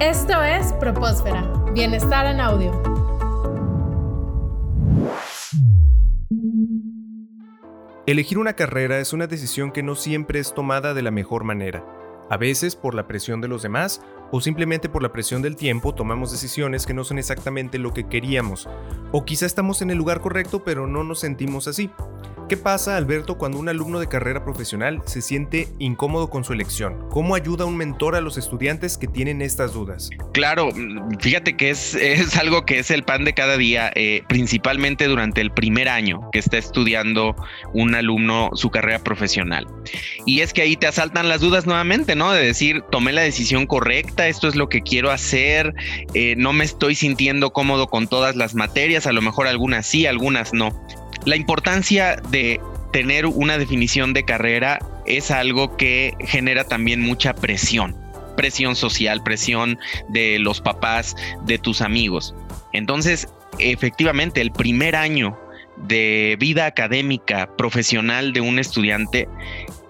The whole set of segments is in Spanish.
Esto es Propósfera, Bienestar en Audio. Elegir una carrera es una decisión que no siempre es tomada de la mejor manera. A veces por la presión de los demás o simplemente por la presión del tiempo tomamos decisiones que no son exactamente lo que queríamos. O quizá estamos en el lugar correcto pero no nos sentimos así. ¿Qué pasa, Alberto, cuando un alumno de carrera profesional se siente incómodo con su elección? ¿Cómo ayuda un mentor a los estudiantes que tienen estas dudas? Claro, fíjate que es, es algo que es el pan de cada día, eh, principalmente durante el primer año que está estudiando un alumno su carrera profesional. Y es que ahí te asaltan las dudas nuevamente, ¿no? De decir, tomé la decisión correcta, esto es lo que quiero hacer, eh, no me estoy sintiendo cómodo con todas las materias, a lo mejor algunas sí, algunas no. La importancia de tener una definición de carrera es algo que genera también mucha presión, presión social, presión de los papás, de tus amigos. Entonces, efectivamente, el primer año de vida académica profesional de un estudiante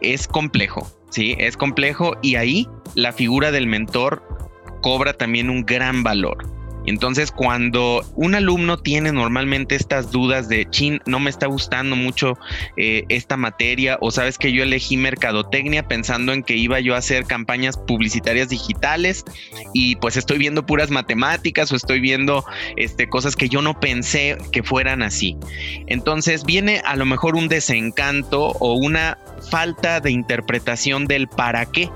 es complejo, ¿sí? Es complejo y ahí la figura del mentor cobra también un gran valor. Entonces, cuando un alumno tiene normalmente estas dudas de, chin, no me está gustando mucho eh, esta materia, o sabes que yo elegí mercadotecnia pensando en que iba yo a hacer campañas publicitarias digitales y pues estoy viendo puras matemáticas o estoy viendo este, cosas que yo no pensé que fueran así. Entonces, viene a lo mejor un desencanto o una falta de interpretación del para qué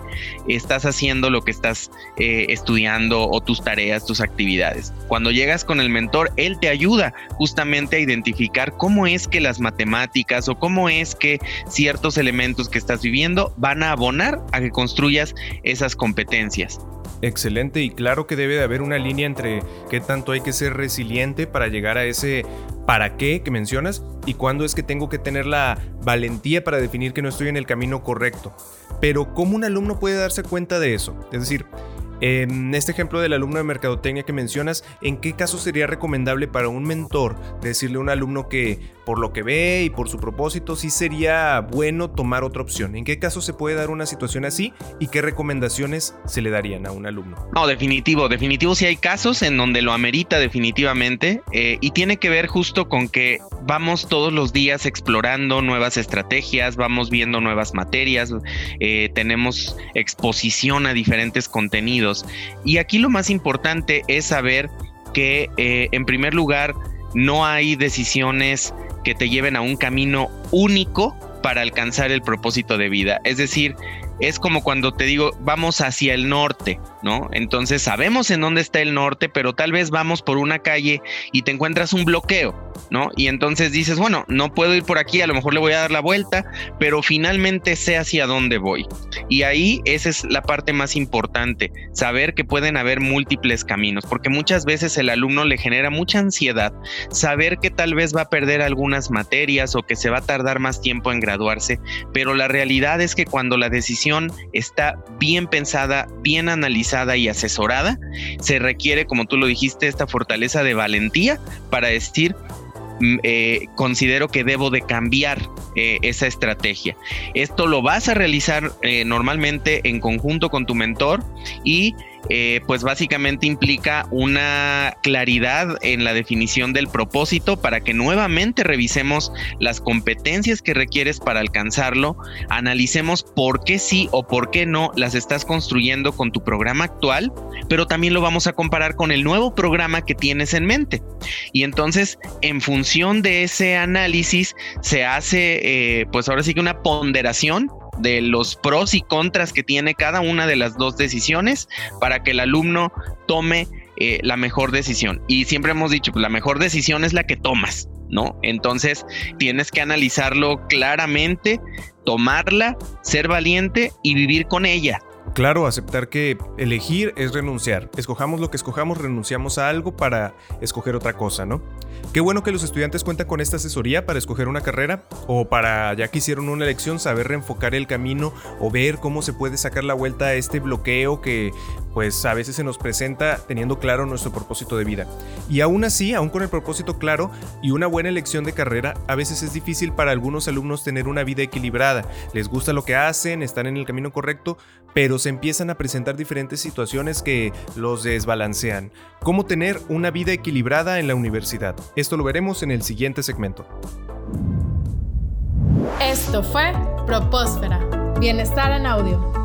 estás haciendo lo que estás eh, estudiando o tus tareas, tus actividades. Cuando llegas con el mentor, él te ayuda justamente a identificar cómo es que las matemáticas o cómo es que ciertos elementos que estás viviendo van a abonar a que construyas esas competencias. Excelente y claro que debe de haber una línea entre qué tanto hay que ser resiliente para llegar a ese para qué que mencionas y cuándo es que tengo que tener la valentía para definir que no estoy en el camino correcto. Pero ¿cómo un alumno puede darse cuenta de eso? Es decir, en este ejemplo del alumno de mercadotecnia que mencionas, ¿en qué caso sería recomendable para un mentor decirle a un alumno que por lo que ve y por su propósito sí sería bueno tomar otra opción? ¿En qué caso se puede dar una situación así y qué recomendaciones se le darían a un alumno? No, definitivo, definitivo si hay casos en donde lo amerita definitivamente eh, y tiene que ver justo con que vamos todos los días explorando nuevas estrategias, vamos viendo nuevas materias, eh, tenemos exposición a diferentes contenidos y aquí lo más importante es saber que eh, en primer lugar no hay decisiones que te lleven a un camino único para alcanzar el propósito de vida. Es decir, es como cuando te digo, vamos hacia el norte, ¿no? Entonces sabemos en dónde está el norte, pero tal vez vamos por una calle y te encuentras un bloqueo, ¿no? Y entonces dices, bueno, no puedo ir por aquí, a lo mejor le voy a dar la vuelta, pero finalmente sé hacia dónde voy. Y ahí esa es la parte más importante, saber que pueden haber múltiples caminos, porque muchas veces el alumno le genera mucha ansiedad saber que tal vez va a perder algunas materias o que se va a tardar más tiempo en graduarse, pero la realidad es que cuando la decisión está bien pensada, bien analizada y asesorada, se requiere, como tú lo dijiste, esta fortaleza de valentía para decir, mm, eh, considero que debo de cambiar eh, esa estrategia. Esto lo vas a realizar eh, normalmente en conjunto con tu mentor y eh, pues básicamente implica una claridad en la definición del propósito para que nuevamente revisemos las competencias que requieres para alcanzarlo, analicemos por qué sí o por qué no las estás construyendo con tu programa actual, pero también lo vamos a comparar con el nuevo programa que tienes en mente. Y entonces, en función de ese análisis, se hace, eh, pues ahora sí que una ponderación de los pros y contras que tiene cada una de las dos decisiones para que el alumno tome eh, la mejor decisión. Y siempre hemos dicho, pues la mejor decisión es la que tomas, ¿no? Entonces tienes que analizarlo claramente, tomarla, ser valiente y vivir con ella. Claro, aceptar que elegir es renunciar. Escojamos lo que escojamos, renunciamos a algo para escoger otra cosa, ¿no? Qué bueno que los estudiantes cuentan con esta asesoría para escoger una carrera o para, ya que hicieron una elección, saber reenfocar el camino o ver cómo se puede sacar la vuelta a este bloqueo que pues a veces se nos presenta teniendo claro nuestro propósito de vida. Y aún así, aún con el propósito claro y una buena elección de carrera, a veces es difícil para algunos alumnos tener una vida equilibrada. Les gusta lo que hacen, están en el camino correcto, pero se empiezan a presentar diferentes situaciones que los desbalancean. ¿Cómo tener una vida equilibrada en la universidad? Esto lo veremos en el siguiente segmento. Esto fue Propósfera. Bienestar en audio.